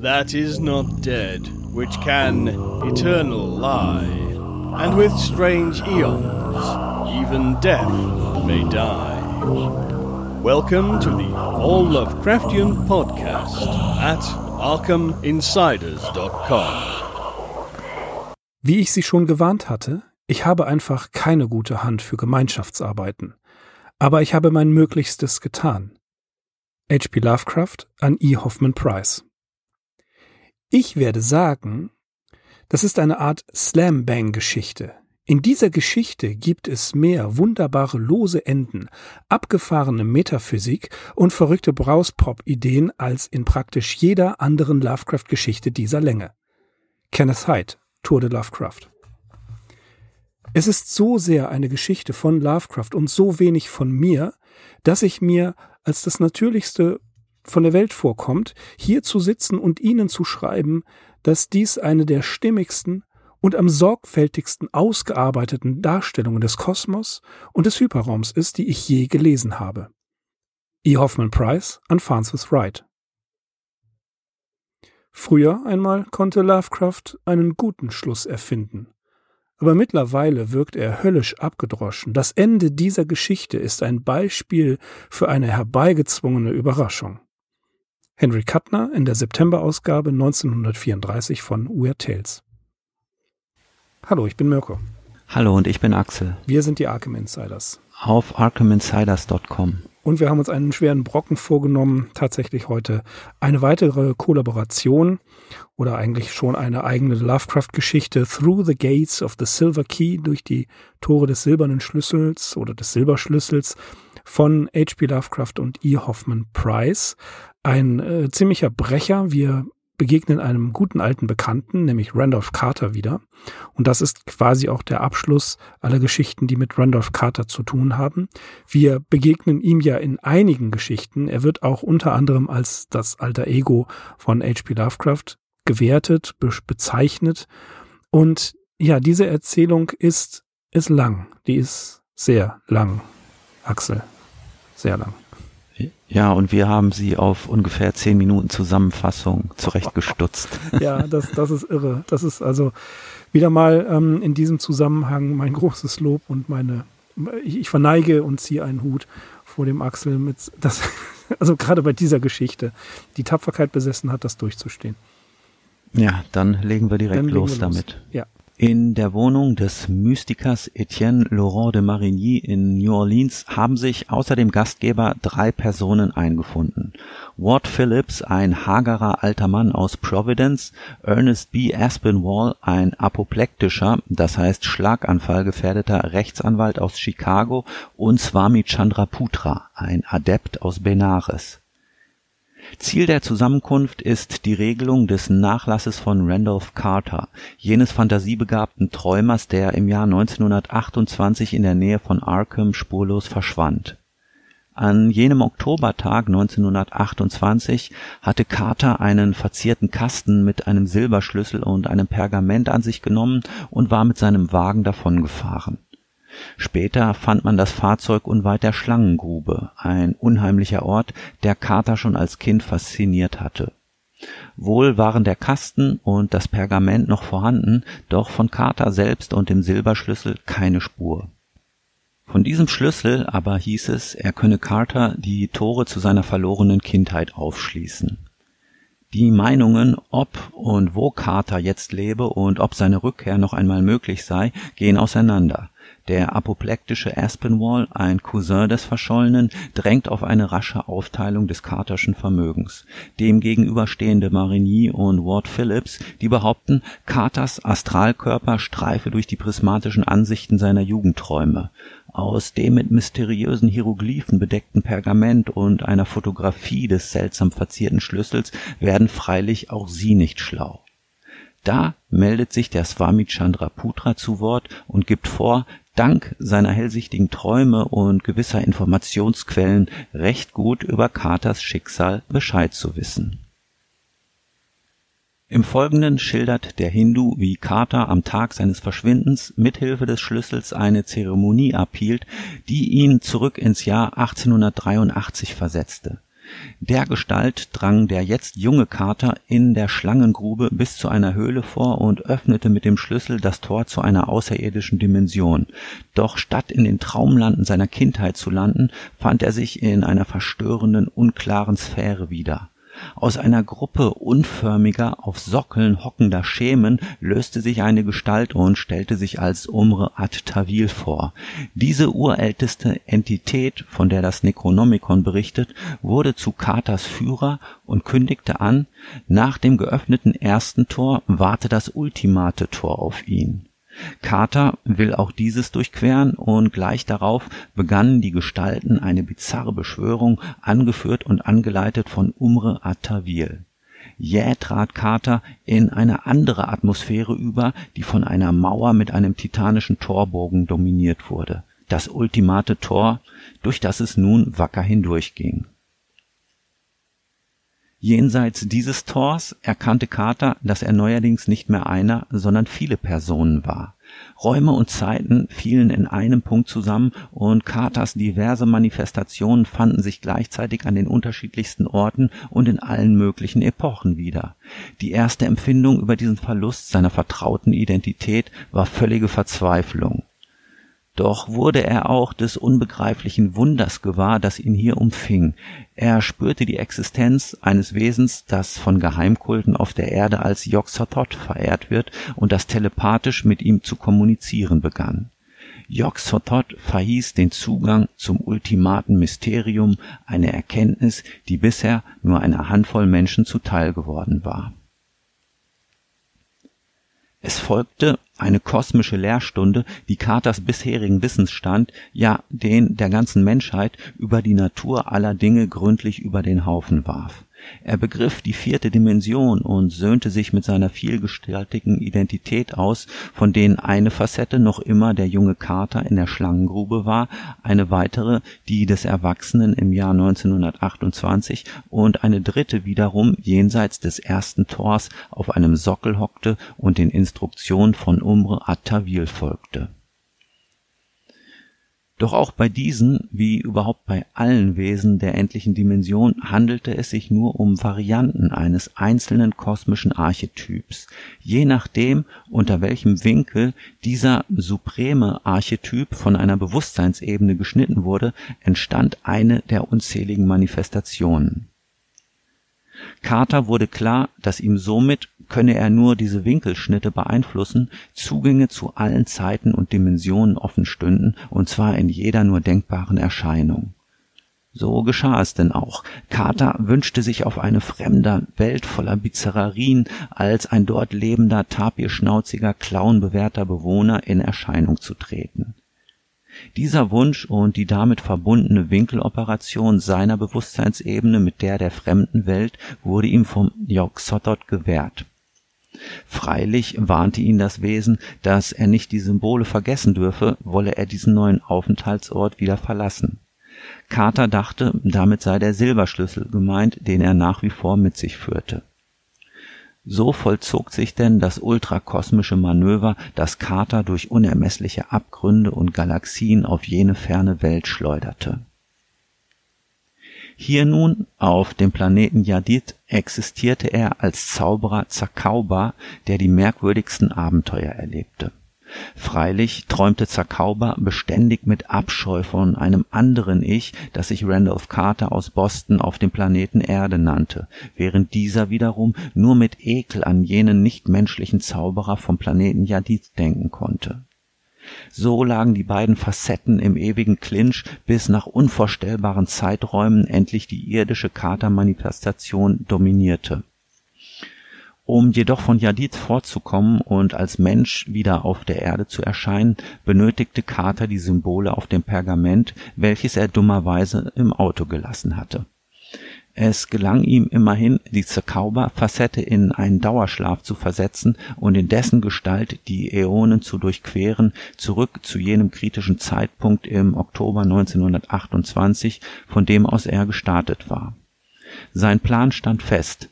that is not dead, which can eternal lie, and with strange eons, even death may die. Welcome to the All Lovecraftian Podcast at ArkhamInsiders.com. Wie ich Sie schon gewarnt hatte, ich habe einfach keine gute Hand für Gemeinschaftsarbeiten. Aber ich habe mein Möglichstes getan. H.P. Lovecraft an E. Hoffman Price. Ich werde sagen, das ist eine Art Slam-Bang-Geschichte. In dieser Geschichte gibt es mehr wunderbare lose Enden, abgefahrene Metaphysik und verrückte Brauspop-Ideen als in praktisch jeder anderen Lovecraft-Geschichte dieser Länge. Kenneth Hyde, Tour de Lovecraft. Es ist so sehr eine Geschichte von Lovecraft und so wenig von mir, dass ich mir als das Natürlichste von der Welt vorkommt, hier zu sitzen und Ihnen zu schreiben, dass dies eine der stimmigsten und am sorgfältigsten ausgearbeiteten Darstellungen des Kosmos und des Hyperraums ist, die ich je gelesen habe. E. Hoffman Price an Francis Wright. Früher einmal konnte Lovecraft einen guten Schluss erfinden. Aber mittlerweile wirkt er höllisch abgedroschen. Das Ende dieser Geschichte ist ein Beispiel für eine herbeigezwungene Überraschung. Henry Kuttner in der September-Ausgabe 1934 von Weird Tales. Hallo, ich bin Mirko. Hallo und ich bin Axel. Wir sind die Arkham Insiders. Auf arkhaminsiders.com. Und wir haben uns einen schweren Brocken vorgenommen, tatsächlich heute eine weitere Kollaboration oder eigentlich schon eine eigene Lovecraft-Geschichte Through the Gates of the Silver Key durch die Tore des silbernen Schlüssels oder des Silberschlüssels von H.P. Lovecraft und E. Hoffman Price. Ein äh, ziemlicher Brecher. Wir begegnen einem guten alten Bekannten, nämlich Randolph Carter wieder. Und das ist quasi auch der Abschluss aller Geschichten, die mit Randolph Carter zu tun haben. Wir begegnen ihm ja in einigen Geschichten. Er wird auch unter anderem als das alter Ego von H.P. Lovecraft gewertet, be bezeichnet. Und ja, diese Erzählung ist, ist lang. Die ist sehr lang. Axel. Sehr lang. Ja, und wir haben sie auf ungefähr zehn Minuten Zusammenfassung zurechtgestutzt. ja, das, das ist irre. Das ist also wieder mal ähm, in diesem Zusammenhang mein großes Lob und meine, ich, ich verneige und ziehe einen Hut vor dem Axel mit, das, also gerade bei dieser Geschichte, die Tapferkeit besessen hat, das durchzustehen. Ja, dann legen wir direkt legen los, wir los damit. Ja. In der Wohnung des Mystikers Etienne Laurent de Marigny in New Orleans haben sich außer dem Gastgeber drei Personen eingefunden. Ward Phillips, ein hagerer alter Mann aus Providence, Ernest B. Aspinwall, ein apoplektischer, das heißt schlaganfallgefährdeter Rechtsanwalt aus Chicago und Swami Chandraputra, ein Adept aus Benares. Ziel der Zusammenkunft ist die Regelung des Nachlasses von Randolph Carter, jenes phantasiebegabten Träumers, der im Jahr 1928 in der Nähe von Arkham spurlos verschwand. An jenem Oktobertag 1928 hatte Carter einen verzierten Kasten mit einem Silberschlüssel und einem Pergament an sich genommen und war mit seinem Wagen davongefahren Später fand man das Fahrzeug unweit der Schlangengrube, ein unheimlicher Ort, der Carter schon als Kind fasziniert hatte. Wohl waren der Kasten und das Pergament noch vorhanden, doch von Carter selbst und dem Silberschlüssel keine Spur. Von diesem Schlüssel aber hieß es, er könne Carter die Tore zu seiner verlorenen Kindheit aufschließen. Die Meinungen, ob und wo Carter jetzt lebe und ob seine Rückkehr noch einmal möglich sei, gehen auseinander. Der apoplektische Aspinwall, ein Cousin des Verschollenen, drängt auf eine rasche Aufteilung des Carterschen Vermögens. Dem gegenüberstehende Marigny und Ward Phillips, die behaupten, Carters Astralkörper streife durch die prismatischen Ansichten seiner Jugendträume. Aus dem mit mysteriösen Hieroglyphen bedeckten Pergament und einer Fotografie des seltsam verzierten Schlüssels werden freilich auch sie nicht schlau. Da meldet sich der Swami Chandraputra zu Wort und gibt vor, dank seiner hellsichtigen Träume und gewisser Informationsquellen recht gut über Carters Schicksal Bescheid zu wissen. Im Folgenden schildert der Hindu, wie Carter am Tag seines Verschwindens mithilfe des Schlüssels eine Zeremonie abhielt, die ihn zurück ins Jahr 1883 versetzte. Dergestalt drang der jetzt junge Kater in der Schlangengrube bis zu einer Höhle vor und öffnete mit dem Schlüssel das Tor zu einer außerirdischen Dimension. Doch statt in den Traumlanden seiner Kindheit zu landen, fand er sich in einer verstörenden, unklaren Sphäre wieder. Aus einer Gruppe unförmiger, auf Sockeln hockender Schemen löste sich eine Gestalt und stellte sich als Umre ad-Tawil vor. Diese urälteste Entität, von der das Necronomicon berichtet, wurde zu Katers Führer und kündigte an, nach dem geöffneten ersten Tor warte das ultimate Tor auf ihn. Carter will auch dieses durchqueren und gleich darauf begannen die Gestalten eine bizarre Beschwörung, angeführt und angeleitet von Umre at-Tawil. Jäh trat Carter in eine andere Atmosphäre über, die von einer Mauer mit einem titanischen Torbogen dominiert wurde. Das ultimate Tor, durch das es nun wacker hindurchging. Jenseits dieses Tors erkannte Carter, dass er neuerdings nicht mehr einer, sondern viele Personen war. Räume und Zeiten fielen in einem Punkt zusammen und Carters diverse Manifestationen fanden sich gleichzeitig an den unterschiedlichsten Orten und in allen möglichen Epochen wieder. Die erste Empfindung über diesen Verlust seiner vertrauten Identität war völlige Verzweiflung. Doch wurde er auch des unbegreiflichen Wunders gewahr, das ihn hier umfing. Er spürte die Existenz eines Wesens, das von Geheimkulten auf der Erde als Yog-Sothoth verehrt wird und das telepathisch mit ihm zu kommunizieren begann. Yog-Sothoth verhieß den Zugang zum ultimaten Mysterium, eine Erkenntnis, die bisher nur einer Handvoll Menschen zuteil geworden war. Es folgte eine kosmische Lehrstunde, die Carters bisherigen Wissensstand, ja den der ganzen Menschheit über die Natur aller Dinge gründlich über den Haufen warf er begriff die vierte Dimension und söhnte sich mit seiner vielgestaltigen Identität aus, von denen eine Facette noch immer der junge Carter in der Schlangengrube war, eine weitere die des Erwachsenen im Jahr 1928 und eine dritte wiederum jenseits des ersten Tors auf einem Sockel hockte und den Instruktionen von Umre at-Tawil folgte doch auch bei diesen, wie überhaupt bei allen Wesen der endlichen Dimension, handelte es sich nur um Varianten eines einzelnen kosmischen Archetyps. Je nachdem, unter welchem Winkel dieser supreme Archetyp von einer Bewusstseinsebene geschnitten wurde, entstand eine der unzähligen Manifestationen. Carter wurde klar, dass ihm somit könne er nur diese Winkelschnitte beeinflussen, Zugänge zu allen Zeiten und Dimensionen offen stünden, und zwar in jeder nur denkbaren Erscheinung. So geschah es denn auch. Carter wünschte sich auf eine fremde Welt voller Bizarrerien als ein dort lebender, tapirschnauziger, clownbewehrter Bewohner in Erscheinung zu treten. Dieser Wunsch und die damit verbundene Winkeloperation seiner Bewusstseinsebene mit der der fremden Welt wurde ihm vom Yog-Sothoth gewährt. Freilich warnte ihn das Wesen, dass er nicht die Symbole vergessen dürfe, wolle er diesen neuen Aufenthaltsort wieder verlassen. Carter dachte, damit sei der Silberschlüssel gemeint, den er nach wie vor mit sich führte. So vollzog sich denn das ultrakosmische Manöver, das Carter durch unermessliche Abgründe und Galaxien auf jene ferne Welt schleuderte hier nun, auf dem Planeten Yadid, existierte er als Zauberer Zakauba, der die merkwürdigsten Abenteuer erlebte. Freilich träumte Zakauba beständig mit Abscheu von einem anderen Ich, das sich Randolph Carter aus Boston auf dem Planeten Erde nannte, während dieser wiederum nur mit Ekel an jenen nichtmenschlichen Zauberer vom Planeten Yadid denken konnte so lagen die beiden Facetten im ewigen Clinch, bis nach unvorstellbaren Zeiträumen endlich die irdische Katermanifestation dominierte. Um jedoch von Yadid fortzukommen und als Mensch wieder auf der Erde zu erscheinen, benötigte Carter die Symbole auf dem Pergament, welches er dummerweise im Auto gelassen hatte es gelang ihm immerhin, die Zakauba-Facette in einen Dauerschlaf zu versetzen und in dessen Gestalt die Äonen zu durchqueren, zurück zu jenem kritischen Zeitpunkt im Oktober 1928, von dem aus er gestartet war. Sein Plan stand fest.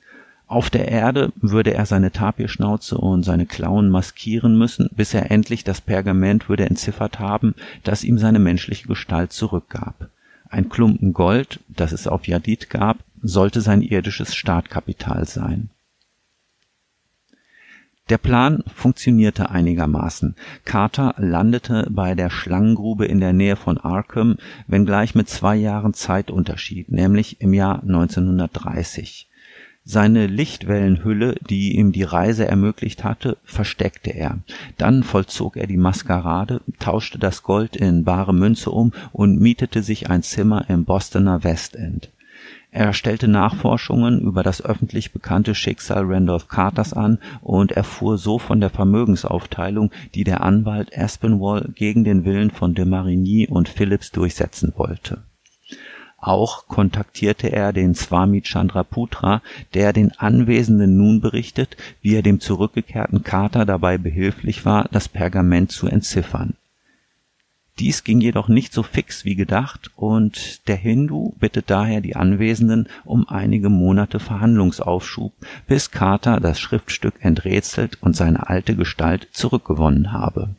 Auf der Erde würde er seine Tapirschnauze und seine Klauen maskieren müssen, bis er endlich das Pergament würde entziffert haben, das ihm seine menschliche Gestalt zurückgab Ein Klumpen Gold, das es auf Yadid gab, sollte sein irdisches Startkapital sein. Der Plan funktionierte einigermaßen. Carter landete bei der Schlangengrube in der Nähe von Arkham, wenngleich mit zwei Jahren Zeitunterschied, nämlich im Jahr 1930. Seine Lichtwellenhülle, die ihm die Reise ermöglicht hatte, versteckte er. Dann vollzog er die Maskerade, tauschte das Gold in bare Münze um und mietete sich ein Zimmer im Bostoner Westend. Er stellte Nachforschungen über das öffentlich bekannte Schicksal Randolph Carters an und erfuhr so von der Vermögensaufteilung, die der Anwalt Aspinwall gegen den Willen von de Marigny und Phillips durchsetzen wollte. Auch kontaktierte er den Swami Chandraputra, der den Anwesenden nun berichtet, wie er dem zurückgekehrten Carter dabei behilflich war, das Pergament zu entziffern. Dies ging jedoch nicht so fix wie gedacht und der Hindu bittet daher die Anwesenden um einige Monate Verhandlungsaufschub, bis Carter das Schriftstück enträtselt und seine alte Gestalt zurückgewonnen habe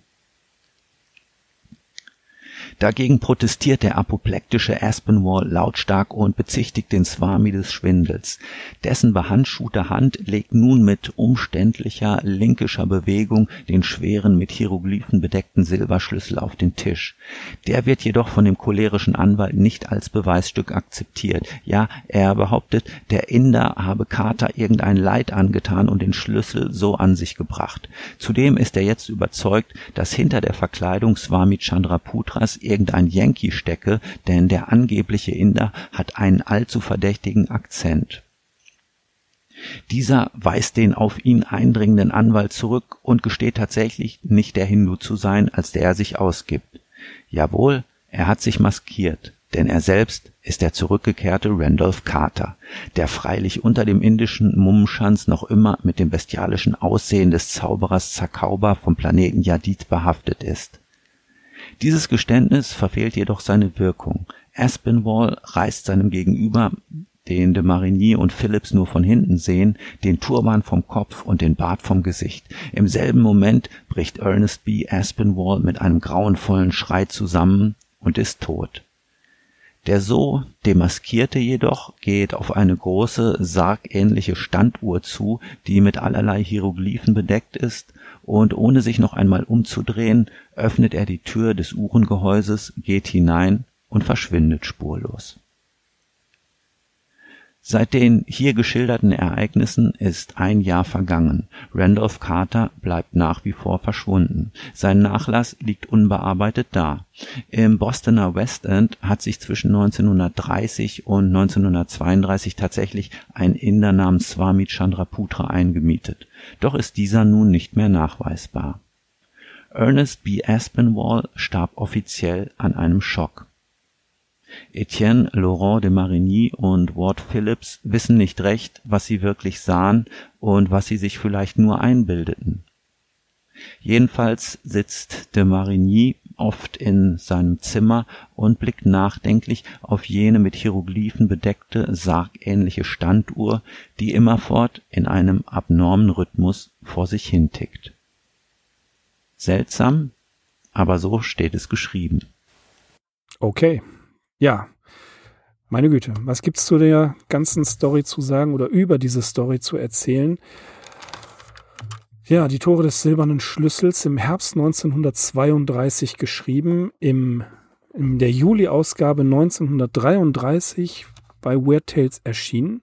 Dagegen protestiert der apoplektische Aspinwall lautstark und bezichtigt den Swami des Schwindels. Dessen behandschuhte Hand legt nun mit umständlicher, linkischer Bewegung den schweren, mit Hieroglyphen bedeckten Silberschlüssel auf den Tisch. Der wird jedoch von dem cholerischen Anwalt nicht als Beweisstück akzeptiert. Ja, er behauptet, der Inder habe Carter irgendein Leid angetan und den Schlüssel so an sich gebracht. Zudem ist er jetzt überzeugt, dass hinter der Verkleidung Swami Chandraputras irgendein Yankee stecke, denn der angebliche Inder hat einen allzu verdächtigen Akzent. Dieser weist den auf ihn eindringenden Anwalt zurück und gesteht tatsächlich nicht der Hindu zu sein, als der er sich ausgibt. Jawohl, er hat sich maskiert, denn er selbst ist der zurückgekehrte Randolph Carter, der freilich unter dem indischen Mummenschanz noch immer mit dem bestialischen Aussehen des Zauberers Zakauba vom Planeten Yadid behaftet ist. Dieses Geständnis verfehlt jedoch seine Wirkung. Aspinwall reißt seinem Gegenüber, den de Marigny und Phillips nur von hinten sehen, den Turban vom Kopf und den Bart vom Gesicht. Im selben Moment bricht Ernest B. Aspinwall mit einem grauenvollen Schrei zusammen und ist tot. Der so Demaskierte jedoch geht auf eine große, sargähnliche Standuhr zu, die mit allerlei Hieroglyphen bedeckt ist. Und ohne sich noch einmal umzudrehen, öffnet er die Tür des Uhrengehäuses, geht hinein und verschwindet spurlos Seit den hier geschilderten Ereignissen ist ein Jahr vergangen. Randolph Carter bleibt nach wie vor verschwunden. Sein Nachlass liegt unbearbeitet da. Im Bostoner West End hat sich zwischen 1930 und 1932 tatsächlich ein Inder namens Swami Chandraputra eingemietet. Doch ist dieser nun nicht mehr nachweisbar. Ernest B. Aspinwall starb offiziell an einem Schock. Etienne Laurent de Marigny und Ward Phillips wissen nicht recht, was sie wirklich sahen und was sie sich vielleicht nur einbildeten. Jedenfalls sitzt de Marigny oft in seinem Zimmer und blickt nachdenklich auf jene mit Hieroglyphen bedeckte, sargähnliche Standuhr, die immerfort in einem abnormen Rhythmus vor sich hintickt. Seltsam, aber so steht es geschrieben. Okay, ja, meine Güte, was gibt's zu der ganzen Story zu sagen oder über diese Story zu erzählen? Ja, die Tore des silbernen Schlüssels im Herbst 1932 geschrieben, im, in der Juli-Ausgabe 1933 bei Weird Tales erschienen.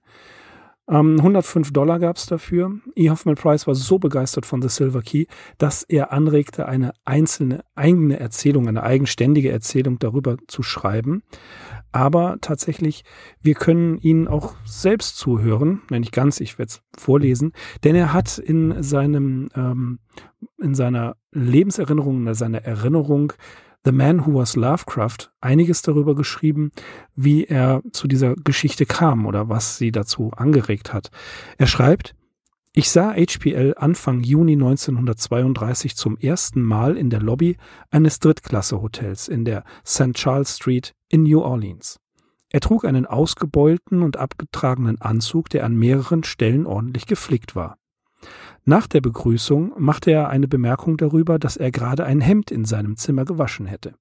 Ähm, 105 Dollar gab es dafür. E. Hoffman Price war so begeistert von The Silver Key, dass er anregte, eine einzelne eigene Erzählung, eine eigenständige Erzählung darüber zu schreiben. Aber tatsächlich, wir können ihn auch selbst zuhören, nein, nicht ganz, ich werde es vorlesen, denn er hat in seinem, ähm, in seiner Lebenserinnerung, in seiner Erinnerung The Man Who Was Lovecraft einiges darüber geschrieben, wie er zu dieser Geschichte kam oder was sie dazu angeregt hat. Er schreibt, ich sah HPL Anfang Juni 1932 zum ersten Mal in der Lobby eines Drittklasse-Hotels in der St. Charles Street in New Orleans. Er trug einen ausgebeulten und abgetragenen Anzug, der an mehreren Stellen ordentlich geflickt war. Nach der Begrüßung machte er eine Bemerkung darüber, dass er gerade ein Hemd in seinem Zimmer gewaschen hätte.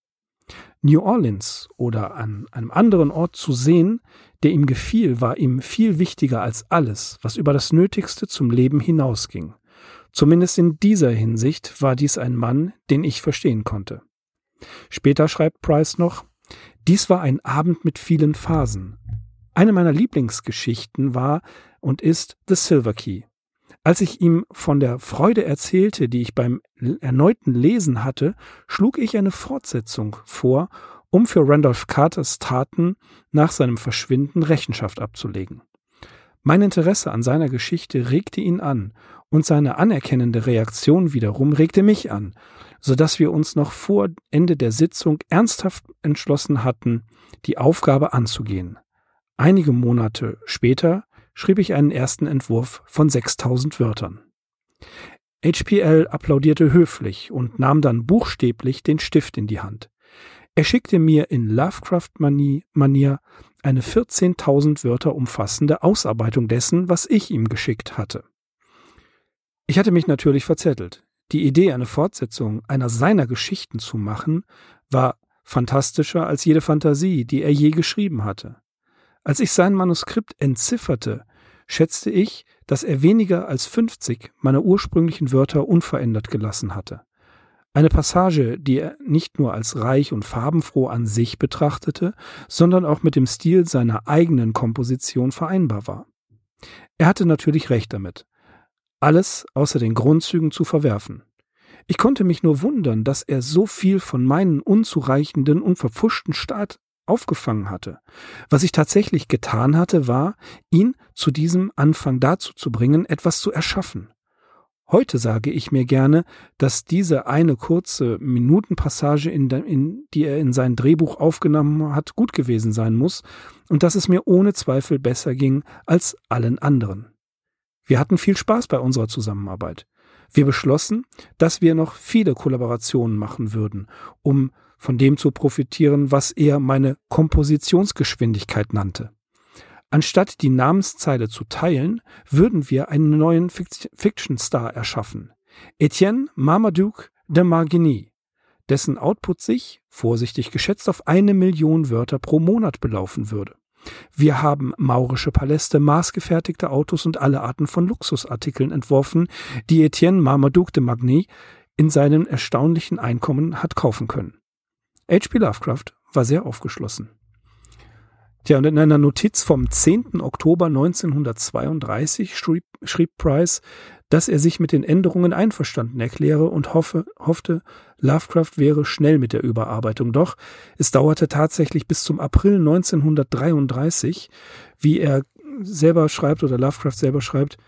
New Orleans oder an einem anderen Ort zu sehen, der ihm gefiel, war ihm viel wichtiger als alles, was über das Nötigste zum Leben hinausging. Zumindest in dieser Hinsicht war dies ein Mann, den ich verstehen konnte. Später schreibt Price noch, dies war ein Abend mit vielen Phasen. Eine meiner Lieblingsgeschichten war und ist The Silver Key. Als ich ihm von der Freude erzählte, die ich beim erneuten Lesen hatte, schlug ich eine Fortsetzung vor, um für Randolph Carters Taten nach seinem Verschwinden Rechenschaft abzulegen. Mein Interesse an seiner Geschichte regte ihn an, und seine anerkennende Reaktion wiederum regte mich an, so dass wir uns noch vor Ende der Sitzung ernsthaft entschlossen hatten, die Aufgabe anzugehen. Einige Monate später schrieb ich einen ersten Entwurf von 6000 Wörtern. HPL applaudierte höflich und nahm dann buchstäblich den Stift in die Hand. Er schickte mir in Lovecraft-Manier eine 14.000 Wörter umfassende Ausarbeitung dessen, was ich ihm geschickt hatte. Ich hatte mich natürlich verzettelt. Die Idee, eine Fortsetzung einer seiner Geschichten zu machen, war fantastischer als jede Fantasie, die er je geschrieben hatte. Als ich sein Manuskript entzifferte, schätzte ich, dass er weniger als 50 meiner ursprünglichen Wörter unverändert gelassen hatte. Eine Passage, die er nicht nur als reich und farbenfroh an sich betrachtete, sondern auch mit dem Stil seiner eigenen Komposition vereinbar war. Er hatte natürlich recht damit, alles außer den Grundzügen zu verwerfen. Ich konnte mich nur wundern, dass er so viel von meinen unzureichenden und verpfuschten Staat aufgefangen hatte. Was ich tatsächlich getan hatte, war, ihn zu diesem Anfang dazu zu bringen, etwas zu erschaffen. Heute sage ich mir gerne, dass diese eine kurze Minutenpassage, in, de, in, die er in sein Drehbuch aufgenommen hat, gut gewesen sein muss und dass es mir ohne Zweifel besser ging als allen anderen. Wir hatten viel Spaß bei unserer Zusammenarbeit. Wir beschlossen, dass wir noch viele Kollaborationen machen würden, um von dem zu profitieren, was er meine Kompositionsgeschwindigkeit nannte. Anstatt die Namenszeile zu teilen, würden wir einen neuen Fiction-Star erschaffen. Etienne Marmaduke de Margigny, dessen Output sich, vorsichtig geschätzt, auf eine Million Wörter pro Monat belaufen würde. Wir haben maurische Paläste, maßgefertigte Autos und alle Arten von Luxusartikeln entworfen, die Etienne Marmaduke de Margigny in seinem erstaunlichen Einkommen hat kaufen können. H.P. Lovecraft war sehr aufgeschlossen. Tja, und in einer Notiz vom 10. Oktober 1932 schrieb, schrieb Price, dass er sich mit den Änderungen einverstanden erkläre und hoffe, hoffte, Lovecraft wäre schnell mit der Überarbeitung. Doch es dauerte tatsächlich bis zum April 1933, wie er selber schreibt oder Lovecraft selber schreibt,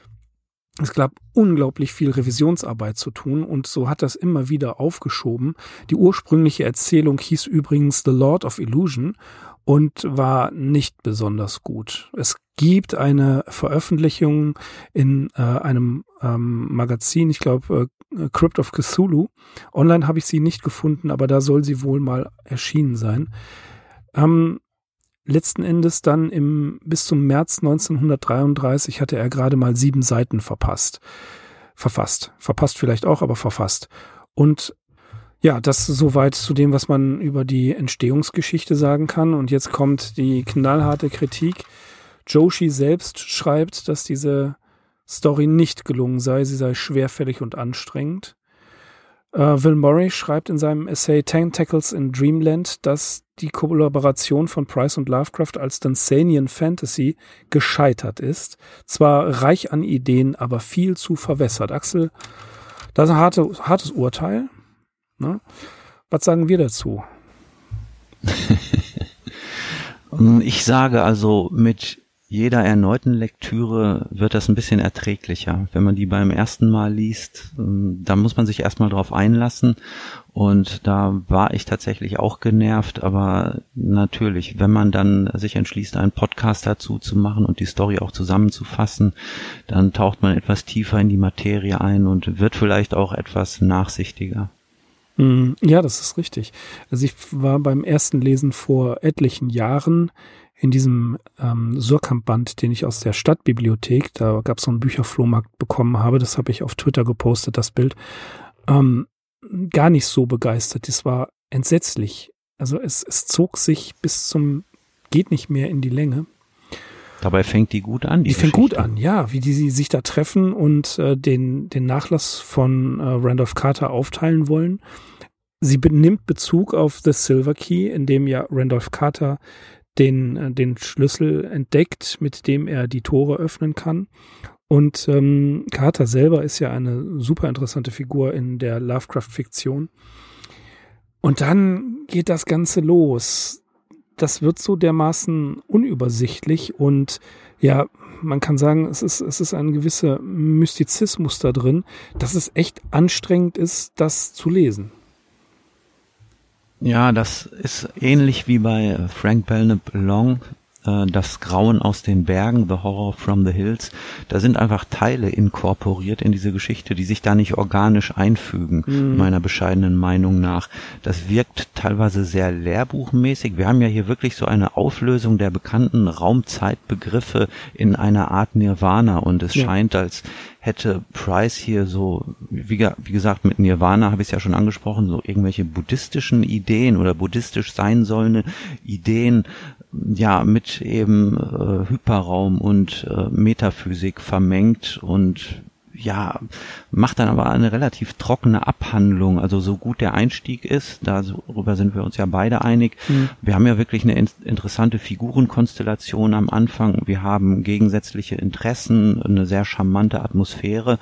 es gab unglaublich viel Revisionsarbeit zu tun und so hat das immer wieder aufgeschoben. Die ursprüngliche Erzählung hieß übrigens The Lord of Illusion und war nicht besonders gut. Es gibt eine Veröffentlichung in äh, einem ähm, Magazin, ich glaube äh, Crypt of Cthulhu. Online habe ich sie nicht gefunden, aber da soll sie wohl mal erschienen sein. Ähm, letzten Endes dann im, bis zum März 1933 hatte er gerade mal sieben Seiten verpasst. Verfasst. Verpasst vielleicht auch, aber verfasst. Und ja, das soweit zu dem, was man über die Entstehungsgeschichte sagen kann. Und jetzt kommt die knallharte Kritik. Joshi selbst schreibt, dass diese Story nicht gelungen sei, sie sei schwerfällig und anstrengend. Uh, Will Murray schreibt in seinem Essay Tentacles in Dreamland, dass die Kollaboration von Price und Lovecraft als Dunsanian Fantasy gescheitert ist. Zwar reich an Ideen, aber viel zu verwässert. Axel, das ist ein harte, hartes Urteil. Ne? Was sagen wir dazu? ich sage also mit jeder erneuten Lektüre wird das ein bisschen erträglicher. Wenn man die beim ersten Mal liest, ähm, da muss man sich erstmal drauf einlassen. Und da war ich tatsächlich auch genervt, aber natürlich, wenn man dann sich entschließt, einen Podcast dazu zu machen und die Story auch zusammenzufassen, dann taucht man etwas tiefer in die Materie ein und wird vielleicht auch etwas nachsichtiger. Hm, ja, das ist richtig. Also ich war beim ersten Lesen vor etlichen Jahren in diesem ähm, Surkamp-Band, den ich aus der Stadtbibliothek, da gab es so einen Bücherflohmarkt bekommen habe, das habe ich auf Twitter gepostet, das Bild, ähm, gar nicht so begeistert. Das war entsetzlich. Also es, es zog sich bis zum geht nicht mehr in die Länge. Dabei fängt die gut an. Die, die fängt gut an, ja, wie die sich da treffen und äh, den, den Nachlass von äh, Randolph Carter aufteilen wollen. Sie benimmt Bezug auf The Silver Key, in dem ja Randolph Carter den, äh, den Schlüssel entdeckt, mit dem er die Tore öffnen kann. Und ähm, Carter selber ist ja eine super interessante Figur in der Lovecraft-Fiktion. Und dann geht das Ganze los das wird so dermaßen unübersichtlich und ja, man kann sagen, es ist, es ist ein gewisser Mystizismus da drin, dass es echt anstrengend ist, das zu lesen. Ja, das ist ähnlich wie bei Frank Belknap Long äh, das Grauen aus den Bergen, The Horror from the Hills, da sind einfach Teile inkorporiert in diese Geschichte, die sich da nicht organisch einfügen, mhm. meiner bescheidenen Meinung nach. Das wirkt teilweise sehr lehrbuchmäßig. Wir haben ja hier wirklich so eine Auflösung der bekannten Raumzeitbegriffe in einer Art Nirvana und es ja. scheint, als hätte Price hier so, wie, wie gesagt, mit Nirvana habe ich es ja schon angesprochen, so irgendwelche buddhistischen Ideen oder buddhistisch sein sollende Ideen ja mit eben äh, Hyperraum und äh, Metaphysik vermengt und ja, macht dann aber eine relativ trockene Abhandlung. Also so gut der Einstieg ist, darüber sind wir uns ja beide einig. Mhm. Wir haben ja wirklich eine in interessante Figurenkonstellation am Anfang. Wir haben gegensätzliche Interessen, eine sehr charmante Atmosphäre.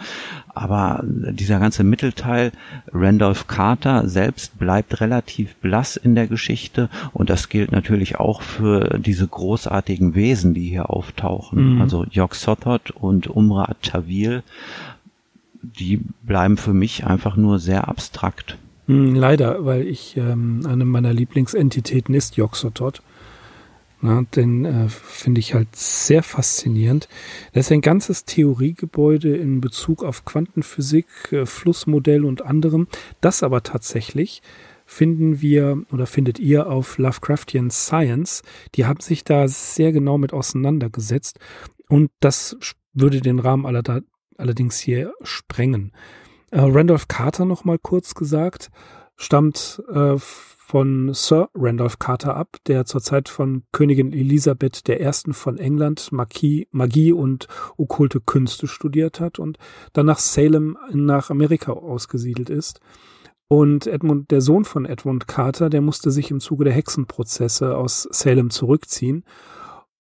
Aber dieser ganze Mittelteil, Randolph Carter selbst bleibt relativ blass in der Geschichte und das gilt natürlich auch für diese großartigen Wesen, die hier auftauchen. Mhm. Also Yog Sothoth und Umra Tawil, die bleiben für mich einfach nur sehr abstrakt. Mhm, leider, weil ich ähm, eine meiner Lieblingsentitäten ist Yog Sothoth. Na, den äh, finde ich halt sehr faszinierend. Das ist ein ganzes Theoriegebäude in Bezug auf Quantenphysik, äh, Flussmodell und anderem. Das aber tatsächlich finden wir oder findet ihr auf Lovecraftian Science. Die haben sich da sehr genau mit auseinandergesetzt und das würde den Rahmen aller allerdings hier sprengen. Äh, Randolph Carter noch mal kurz gesagt, stammt äh, von Sir Randolph Carter ab, der zur Zeit von Königin Elisabeth I. von England Magie, Magie und okkulte Künste studiert hat und dann nach Salem nach Amerika ausgesiedelt ist. Und Edmund, der Sohn von Edmund Carter, der musste sich im Zuge der Hexenprozesse aus Salem zurückziehen.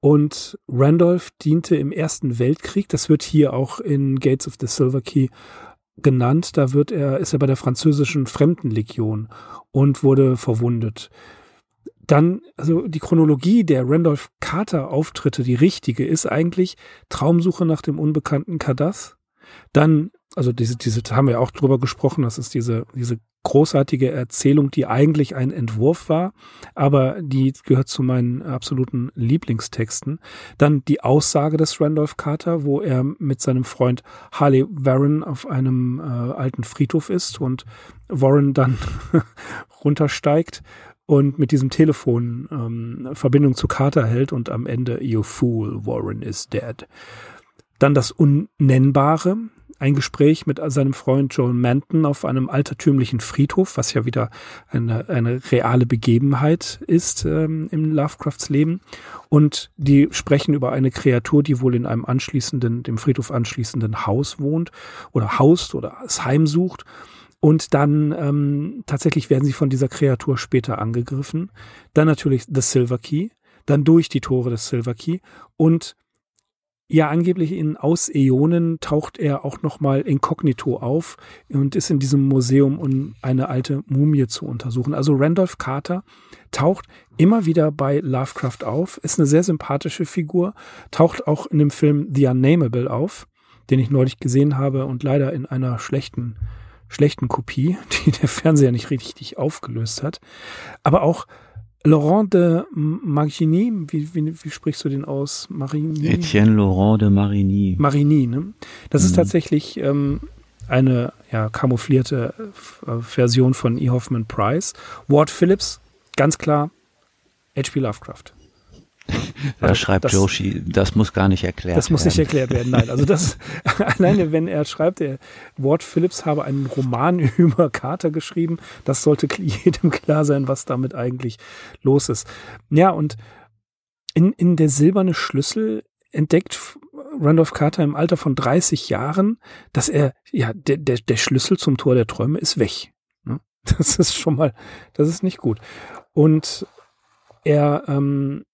Und Randolph diente im Ersten Weltkrieg. Das wird hier auch in Gates of the Silver Key genannt. Da wird er, ist er bei der französischen Fremdenlegion und wurde verwundet. Dann, also die Chronologie der Randolph Carter Auftritte, die richtige, ist eigentlich Traumsuche nach dem unbekannten Kadath. Dann, also diese, diese, haben wir auch drüber gesprochen, das ist diese, diese großartige Erzählung, die eigentlich ein Entwurf war, aber die gehört zu meinen absoluten Lieblingstexten. Dann die Aussage des Randolph Carter, wo er mit seinem Freund Harley Warren auf einem äh, alten Friedhof ist und Warren dann runtersteigt und mit diesem Telefon ähm, Verbindung zu Carter hält und am Ende You fool, Warren is dead. Dann das Unnennbare, ein Gespräch mit seinem Freund Joel Manton auf einem altertümlichen Friedhof, was ja wieder eine, eine reale Begebenheit ist ähm, im Lovecrafts Leben. Und die sprechen über eine Kreatur, die wohl in einem anschließenden, dem Friedhof anschließenden Haus wohnt oder haust oder es heimsucht. Und dann ähm, tatsächlich werden sie von dieser Kreatur später angegriffen. Dann natürlich The Silver Key, dann durch die Tore des Silver Key und ja, angeblich in Ausäonen taucht er auch nochmal inkognito auf und ist in diesem Museum, um eine alte Mumie zu untersuchen. Also Randolph Carter taucht immer wieder bei Lovecraft auf, ist eine sehr sympathische Figur, taucht auch in dem Film The Unnamable auf, den ich neulich gesehen habe und leider in einer schlechten schlechten Kopie, die der Fernseher nicht richtig aufgelöst hat. Aber auch Laurent de Marigny, wie, wie, wie sprichst du den aus? Marigny? Etienne Laurent de Marigny. Marigny, ne? Das mhm. ist tatsächlich ähm, eine ja, camouflierte äh, Version von E. Hoffman Price. Ward Phillips, ganz klar, H.P. Lovecraft. Da also schreibt das, Joshi, das muss gar nicht erklärt werden. Das muss nicht erklärt werden, nein. Also das, alleine wenn er schreibt, der Ward Phillips habe einen Roman über Carter geschrieben, das sollte jedem klar sein, was damit eigentlich los ist. Ja, und in, in der silberne Schlüssel entdeckt Randolph Carter im Alter von 30 Jahren, dass er, ja, der, der, der Schlüssel zum Tor der Träume ist weg. Ne? Das ist schon mal, das ist nicht gut. Und er ähm,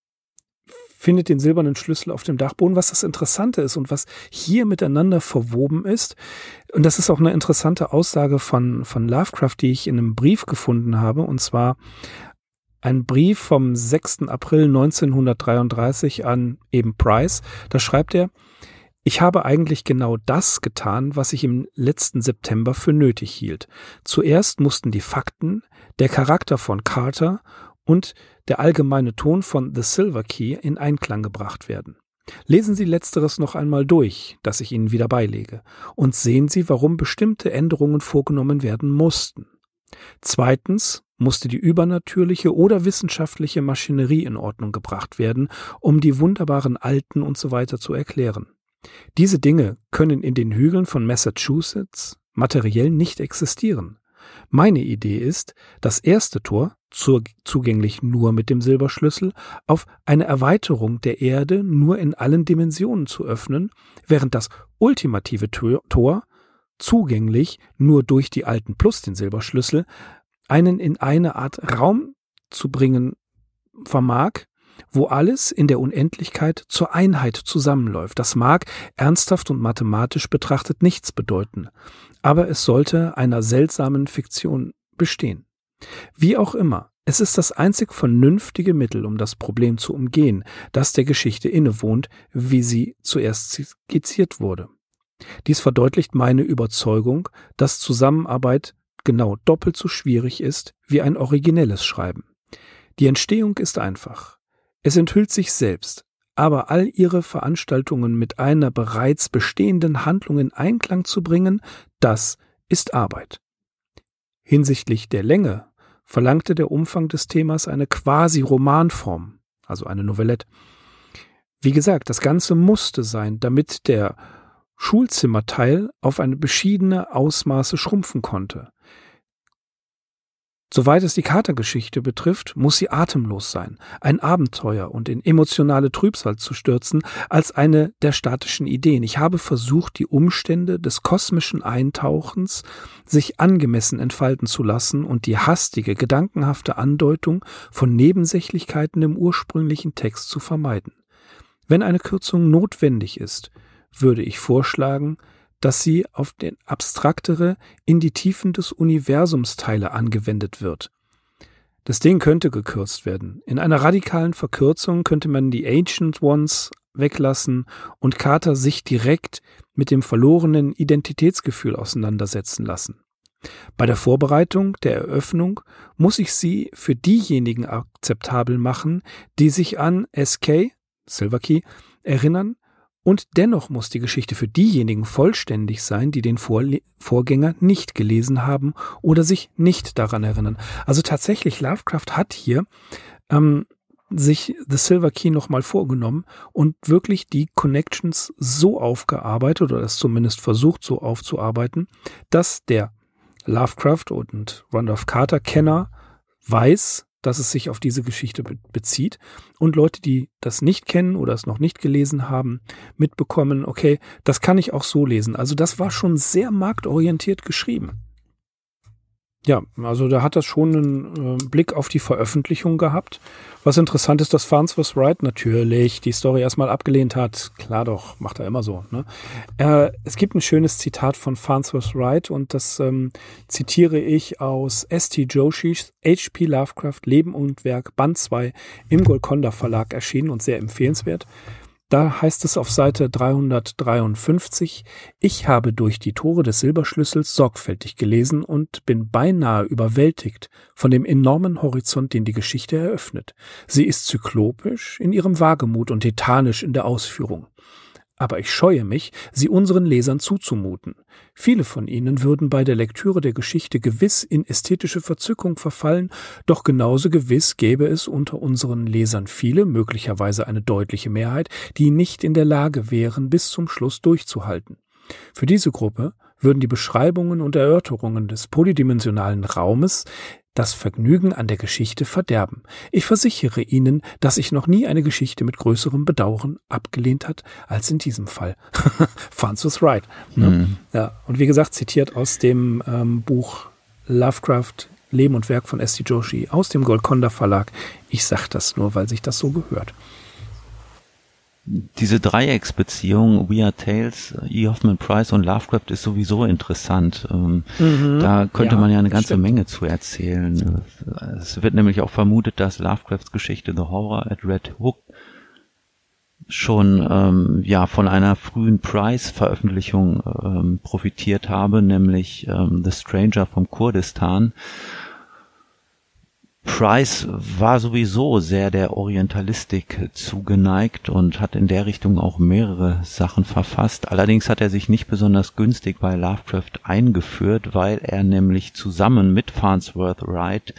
findet den silbernen Schlüssel auf dem Dachboden. Was das Interessante ist und was hier miteinander verwoben ist, und das ist auch eine interessante Aussage von, von Lovecraft, die ich in einem Brief gefunden habe, und zwar ein Brief vom 6. April 1933 an eben Price. Da schreibt er, ich habe eigentlich genau das getan, was ich im letzten September für nötig hielt. Zuerst mussten die Fakten, der Charakter von Carter und der allgemeine Ton von The Silver Key in Einklang gebracht werden. Lesen Sie letzteres noch einmal durch, das ich Ihnen wieder beilege, und sehen Sie, warum bestimmte Änderungen vorgenommen werden mussten. Zweitens musste die übernatürliche oder wissenschaftliche Maschinerie in Ordnung gebracht werden, um die wunderbaren Alten und so weiter zu erklären. Diese Dinge können in den Hügeln von Massachusetts materiell nicht existieren. Meine Idee ist, das erste Tor, zugänglich nur mit dem Silberschlüssel, auf eine Erweiterung der Erde nur in allen Dimensionen zu öffnen, während das ultimative Tor, zugänglich nur durch die alten plus den Silberschlüssel, einen in eine Art Raum zu bringen vermag, wo alles in der Unendlichkeit zur Einheit zusammenläuft. Das mag ernsthaft und mathematisch betrachtet nichts bedeuten, aber es sollte einer seltsamen Fiktion bestehen. Wie auch immer, es ist das einzig vernünftige Mittel, um das Problem zu umgehen, das der Geschichte innewohnt, wie sie zuerst skizziert wurde. Dies verdeutlicht meine Überzeugung, dass Zusammenarbeit genau doppelt so schwierig ist wie ein originelles Schreiben. Die Entstehung ist einfach. Es enthüllt sich selbst, aber all ihre Veranstaltungen mit einer bereits bestehenden Handlung in Einklang zu bringen, das ist Arbeit. Hinsichtlich der Länge verlangte der Umfang des Themas eine quasi Romanform, also eine Novellette. Wie gesagt, das Ganze musste sein, damit der Schulzimmerteil auf eine beschiedene Ausmaße schrumpfen konnte. Soweit es die Katergeschichte betrifft, muss sie atemlos sein, ein Abenteuer und in emotionale Trübsal zu stürzen, als eine der statischen Ideen. Ich habe versucht, die Umstände des kosmischen Eintauchens sich angemessen entfalten zu lassen und die hastige, gedankenhafte Andeutung von Nebensächlichkeiten im ursprünglichen Text zu vermeiden. Wenn eine Kürzung notwendig ist, würde ich vorschlagen, dass sie auf den abstraktere, in die Tiefen des Universums Teile angewendet wird. Das Ding könnte gekürzt werden. In einer radikalen Verkürzung könnte man die Ancient Ones weglassen und Carter sich direkt mit dem verlorenen Identitätsgefühl auseinandersetzen lassen. Bei der Vorbereitung der Eröffnung muss ich sie für diejenigen akzeptabel machen, die sich an SK, Silver Key, erinnern und dennoch muss die Geschichte für diejenigen vollständig sein, die den Vorle Vorgänger nicht gelesen haben oder sich nicht daran erinnern. Also tatsächlich, Lovecraft hat hier ähm, sich The Silver Key nochmal vorgenommen und wirklich die Connections so aufgearbeitet oder es zumindest versucht so aufzuarbeiten, dass der Lovecraft und Randolph Carter Kenner weiß, dass es sich auf diese Geschichte be bezieht und Leute, die das nicht kennen oder es noch nicht gelesen haben, mitbekommen, okay, das kann ich auch so lesen. Also das war schon sehr marktorientiert geschrieben. Ja, also da hat das schon einen äh, Blick auf die Veröffentlichung gehabt. Was interessant ist, dass Farnsworth Wright natürlich die Story erstmal abgelehnt hat. Klar doch, macht er immer so. Ne? Äh, es gibt ein schönes Zitat von Farnsworth Wright und das ähm, zitiere ich aus S.T. Joshis H.P. Lovecraft Leben und Werk Band 2 im Golconda Verlag erschienen und sehr empfehlenswert. Da heißt es auf Seite 353, ich habe durch die Tore des Silberschlüssels sorgfältig gelesen und bin beinahe überwältigt von dem enormen Horizont, den die Geschichte eröffnet. Sie ist zyklopisch in ihrem Wagemut und titanisch in der Ausführung. Aber ich scheue mich, sie unseren Lesern zuzumuten. Viele von ihnen würden bei der Lektüre der Geschichte gewiss in ästhetische Verzückung verfallen, doch genauso gewiss gäbe es unter unseren Lesern viele, möglicherweise eine deutliche Mehrheit, die nicht in der Lage wären, bis zum Schluss durchzuhalten. Für diese Gruppe würden die Beschreibungen und Erörterungen des polydimensionalen Raumes das Vergnügen an der Geschichte verderben. Ich versichere Ihnen, dass ich noch nie eine Geschichte mit größerem Bedauern abgelehnt hat als in diesem Fall. Francis Wright. Ne? Mhm. Ja, und wie gesagt, zitiert aus dem ähm, Buch Lovecraft Leben und Werk von S.T. Joshi aus dem Golconda Verlag. Ich sage das nur, weil sich das so gehört diese Dreiecksbeziehung We Are Tales, E. Hoffman Price und Lovecraft ist sowieso interessant. Ähm, mhm, da könnte ja, man ja eine ganze stimmt. Menge zu erzählen. Es wird nämlich auch vermutet, dass Lovecrafts Geschichte The Horror at Red Hook schon ähm, ja von einer frühen Price-Veröffentlichung ähm, profitiert habe, nämlich ähm, The Stranger vom Kurdistan Price war sowieso sehr der Orientalistik zugeneigt und hat in der Richtung auch mehrere Sachen verfasst. Allerdings hat er sich nicht besonders günstig bei Lovecraft eingeführt, weil er nämlich zusammen mit Farnsworth Wright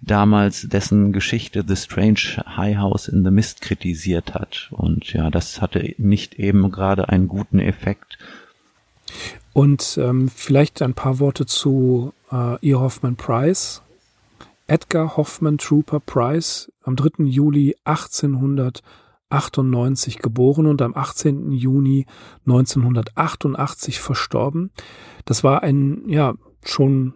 damals dessen Geschichte The Strange High House in the Mist kritisiert hat. Und ja, das hatte nicht eben gerade einen guten Effekt. Und ähm, vielleicht ein paar Worte zu äh, E. Hoffman Price. Edgar Hoffman Trooper Price, am 3. Juli 1898 geboren und am 18. Juni 1988 verstorben. Das war ein, ja, schon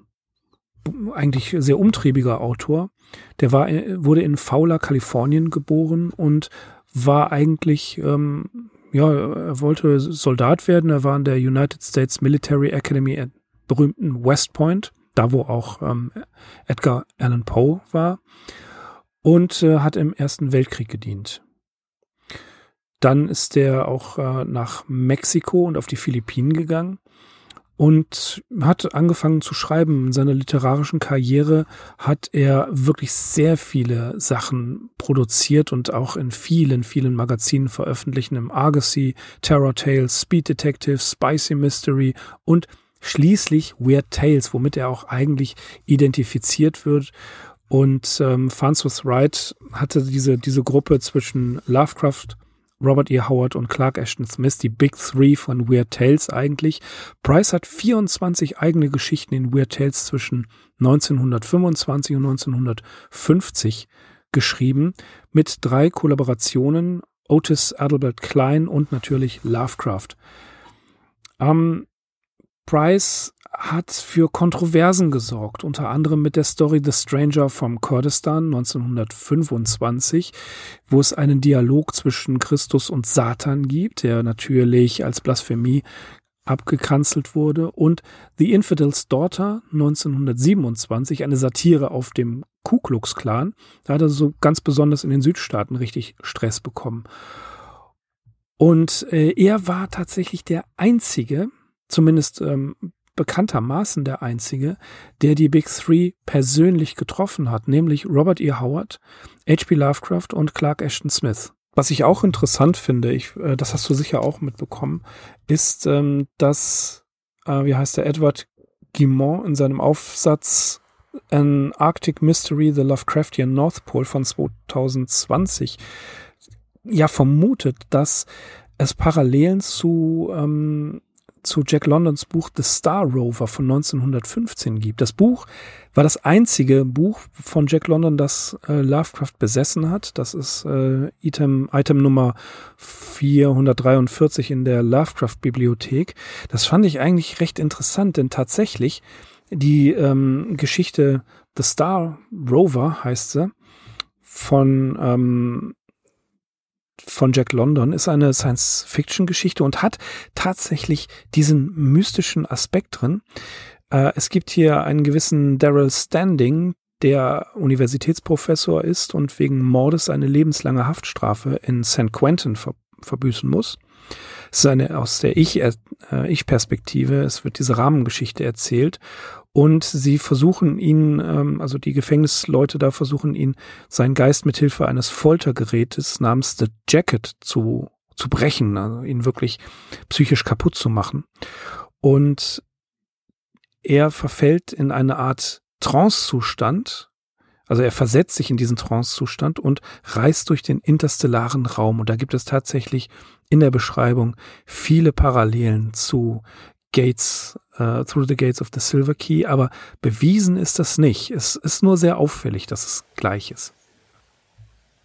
eigentlich sehr umtriebiger Autor. Der war, wurde in Fowler, Kalifornien geboren und war eigentlich, ähm, ja, er wollte Soldat werden. Er war in der United States Military Academy at berühmten West Point da wo auch ähm, Edgar Allan Poe war, und äh, hat im Ersten Weltkrieg gedient. Dann ist er auch äh, nach Mexiko und auf die Philippinen gegangen und hat angefangen zu schreiben. In seiner literarischen Karriere hat er wirklich sehr viele Sachen produziert und auch in vielen, vielen Magazinen veröffentlichen. Im Argosy, Terror Tales, Speed Detective, Spicy Mystery und schließlich Weird Tales, womit er auch eigentlich identifiziert wird. Und ähm, Farnsworth Wright hatte diese, diese Gruppe zwischen Lovecraft, Robert E. Howard und Clark Ashton Smith, die Big Three von Weird Tales eigentlich. Price hat 24 eigene Geschichten in Weird Tales zwischen 1925 und 1950 geschrieben, mit drei Kollaborationen, Otis Adelbert Klein und natürlich Lovecraft. Ähm, Price hat für Kontroversen gesorgt, unter anderem mit der Story The Stranger from Kurdistan 1925, wo es einen Dialog zwischen Christus und Satan gibt, der natürlich als Blasphemie abgekanzelt wurde, und The Infidel's Daughter 1927, eine Satire auf dem Ku Klux Klan. Da hat er so ganz besonders in den Südstaaten richtig Stress bekommen. Und äh, er war tatsächlich der einzige, zumindest ähm, bekanntermaßen der einzige, der die Big Three persönlich getroffen hat, nämlich Robert E. Howard, H.P. Lovecraft und Clark Ashton Smith. Was ich auch interessant finde, ich, äh, das hast du sicher auch mitbekommen, ist, ähm, dass, äh, wie heißt der, Edward Guimont in seinem Aufsatz An Arctic Mystery, The Lovecraftian North Pole von 2020 ja vermutet, dass es Parallelen zu ähm, zu Jack Londons Buch The Star Rover von 1915 gibt. Das Buch war das einzige Buch von Jack London, das äh, Lovecraft besessen hat. Das ist äh, Item, Item Nummer 443 in der Lovecraft-Bibliothek. Das fand ich eigentlich recht interessant, denn tatsächlich die ähm, Geschichte The Star Rover heißt sie von ähm, von Jack London ist eine Science-Fiction-Geschichte und hat tatsächlich diesen mystischen Aspekt drin. Äh, es gibt hier einen gewissen Daryl Standing, der Universitätsprofessor ist und wegen Mordes eine lebenslange Haftstrafe in St. Quentin ver verbüßen muss. Es ist eine aus der äh, Ich-Perspektive. Ich es wird diese Rahmengeschichte erzählt und sie versuchen ihn, ähm, also die Gefängnisleute da versuchen ihn, seinen Geist mit Hilfe eines Foltergerätes namens The Jacket zu, zu brechen, also ihn wirklich psychisch kaputt zu machen. Und er verfällt in eine Art Trance-Zustand, also er versetzt sich in diesen Trance-Zustand und reist durch den interstellaren Raum. Und da gibt es tatsächlich in der Beschreibung viele Parallelen zu Gates, uh, Through the Gates of the Silver Key, aber bewiesen ist das nicht. Es ist nur sehr auffällig, dass es gleich ist.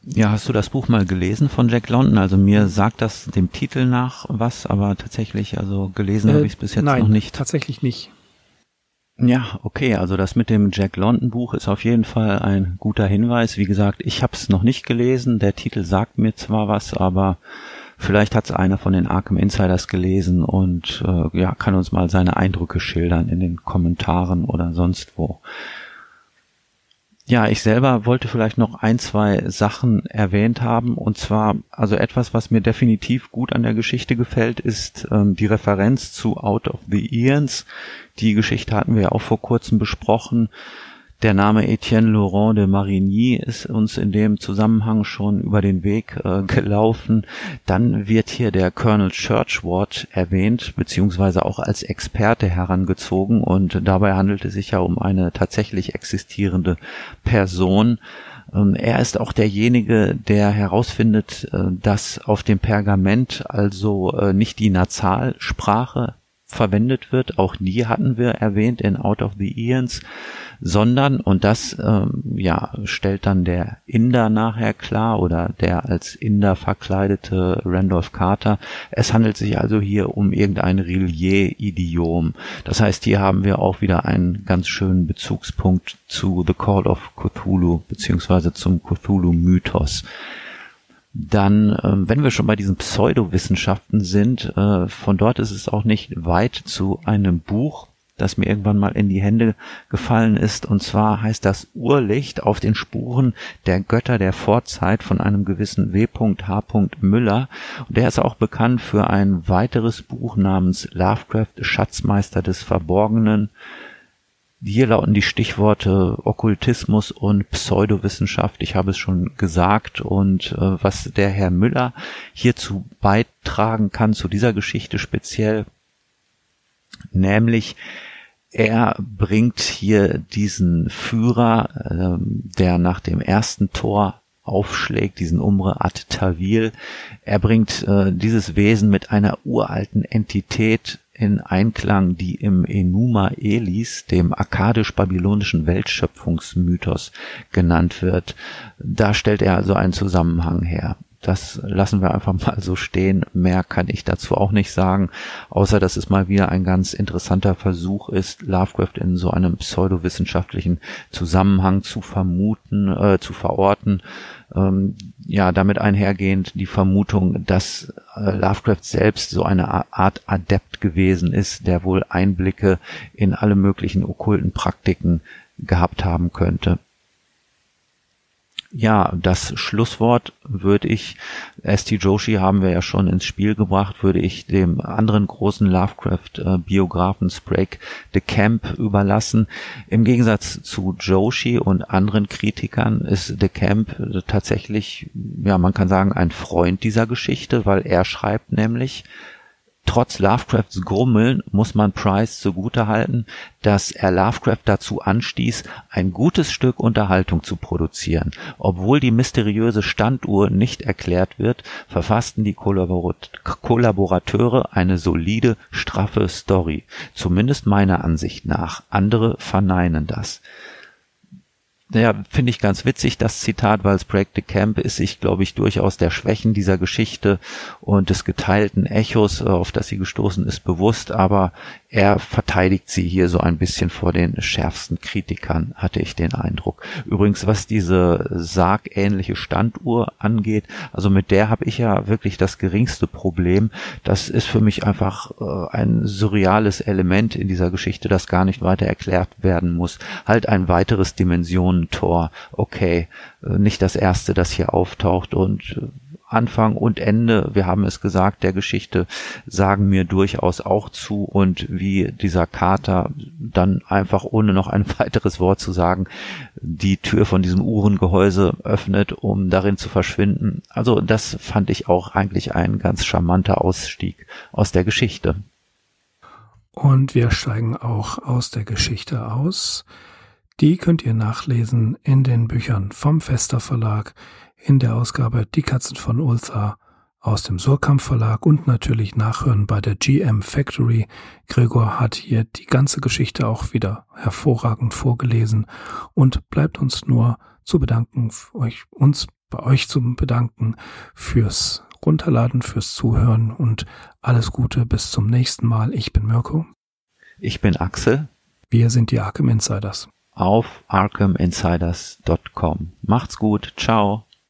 Ja, hast du das Buch mal gelesen von Jack London? Also mir sagt das dem Titel nach was, aber tatsächlich, also gelesen äh, habe ich es bis jetzt nein, noch nicht. Tatsächlich nicht. Ja, okay, also das mit dem Jack London Buch ist auf jeden Fall ein guter Hinweis. Wie gesagt, ich habe es noch nicht gelesen. Der Titel sagt mir zwar was, aber vielleicht hat es einer von den Arkham Insiders gelesen und äh, ja, kann uns mal seine Eindrücke schildern in den Kommentaren oder sonst wo. Ja, ich selber wollte vielleicht noch ein, zwei Sachen erwähnt haben. Und zwar, also etwas, was mir definitiv gut an der Geschichte gefällt, ist ähm, die Referenz zu Out of the Eons. Die Geschichte hatten wir ja auch vor kurzem besprochen. Der Name Etienne Laurent de Marigny ist uns in dem Zusammenhang schon über den Weg äh, gelaufen. Dann wird hier der Colonel Churchward erwähnt, beziehungsweise auch als Experte herangezogen und dabei handelt es sich ja um eine tatsächlich existierende Person. Ähm, er ist auch derjenige, der herausfindet, äh, dass auf dem Pergament also äh, nicht die Nazalsprache verwendet wird. Auch die hatten wir erwähnt in Out of the Eons sondern, und das ähm, ja, stellt dann der Inder nachher klar oder der als Inder verkleidete Randolph Carter, es handelt sich also hier um irgendein Rillier-Idiom. Das heißt, hier haben wir auch wieder einen ganz schönen Bezugspunkt zu The Call of Cthulhu beziehungsweise zum Cthulhu-Mythos. Dann, äh, wenn wir schon bei diesen Pseudowissenschaften sind, äh, von dort ist es auch nicht weit zu einem Buch, das mir irgendwann mal in die Hände gefallen ist. Und zwar heißt das Urlicht auf den Spuren der Götter der Vorzeit von einem gewissen W.H. Müller. Und der ist auch bekannt für ein weiteres Buch namens Lovecraft Schatzmeister des Verborgenen. Hier lauten die Stichworte Okkultismus und Pseudowissenschaft. Ich habe es schon gesagt. Und äh, was der Herr Müller hierzu beitragen kann, zu dieser Geschichte speziell, nämlich er bringt hier diesen Führer, ähm, der nach dem ersten Tor aufschlägt, diesen Umre Ad Tawil. Er bringt äh, dieses Wesen mit einer uralten Entität in Einklang, die im Enuma Elis, dem akkadisch-babylonischen Weltschöpfungsmythos genannt wird. Da stellt er also einen Zusammenhang her. Das lassen wir einfach mal so stehen. Mehr kann ich dazu auch nicht sagen, außer dass es mal wieder ein ganz interessanter Versuch ist, Lovecraft in so einem pseudowissenschaftlichen Zusammenhang zu vermuten, äh, zu verorten. Ähm, ja, damit einhergehend die Vermutung, dass äh, Lovecraft selbst so eine Art Adept gewesen ist, der wohl Einblicke in alle möglichen okkulten Praktiken gehabt haben könnte ja, das Schlusswort würde ich, S.T. Joshi haben wir ja schon ins Spiel gebracht, würde ich dem anderen großen Lovecraft-Biografen Sprague de Camp überlassen. Im Gegensatz zu Joshi und anderen Kritikern ist de Camp tatsächlich, ja, man kann sagen, ein Freund dieser Geschichte, weil er schreibt nämlich, Trotz Lovecrafts Grummeln muss man Price zugutehalten, dass er Lovecraft dazu anstieß, ein gutes Stück Unterhaltung zu produzieren. Obwohl die mysteriöse Standuhr nicht erklärt wird, verfassten die Kollaborateure eine solide, straffe Story. Zumindest meiner Ansicht nach. Andere verneinen das ja, finde ich ganz witzig, das Zitat, weil Break the Camp ist sich, glaube ich, durchaus der Schwächen dieser Geschichte und des geteilten Echos, äh, auf das sie gestoßen ist, bewusst, aber er verteidigt sie hier so ein bisschen vor den schärfsten Kritikern, hatte ich den Eindruck. Übrigens, was diese sargähnliche Standuhr angeht, also mit der habe ich ja wirklich das geringste Problem. Das ist für mich einfach äh, ein surreales Element in dieser Geschichte, das gar nicht weiter erklärt werden muss. Halt ein weiteres Dimensionentor. Okay, äh, nicht das erste, das hier auftaucht und äh, Anfang und Ende, wir haben es gesagt, der Geschichte sagen mir durchaus auch zu und wie dieser Kater dann einfach ohne noch ein weiteres Wort zu sagen, die Tür von diesem Uhrengehäuse öffnet, um darin zu verschwinden. Also das fand ich auch eigentlich ein ganz charmanter Ausstieg aus der Geschichte. Und wir steigen auch aus der Geschichte aus. Die könnt ihr nachlesen in den Büchern vom Fester Verlag, in der Ausgabe Die Katzen von Ulthar aus dem Surkamp Verlag und natürlich nachhören bei der GM Factory. Gregor hat hier die ganze Geschichte auch wieder hervorragend vorgelesen und bleibt uns nur zu bedanken, euch, uns bei euch zu bedanken fürs Runterladen, fürs Zuhören und alles Gute bis zum nächsten Mal. Ich bin Mirko. Ich bin Axel. Wir sind die Arkham Insiders. Auf arkhaminsiders.com. Macht's gut. Ciao.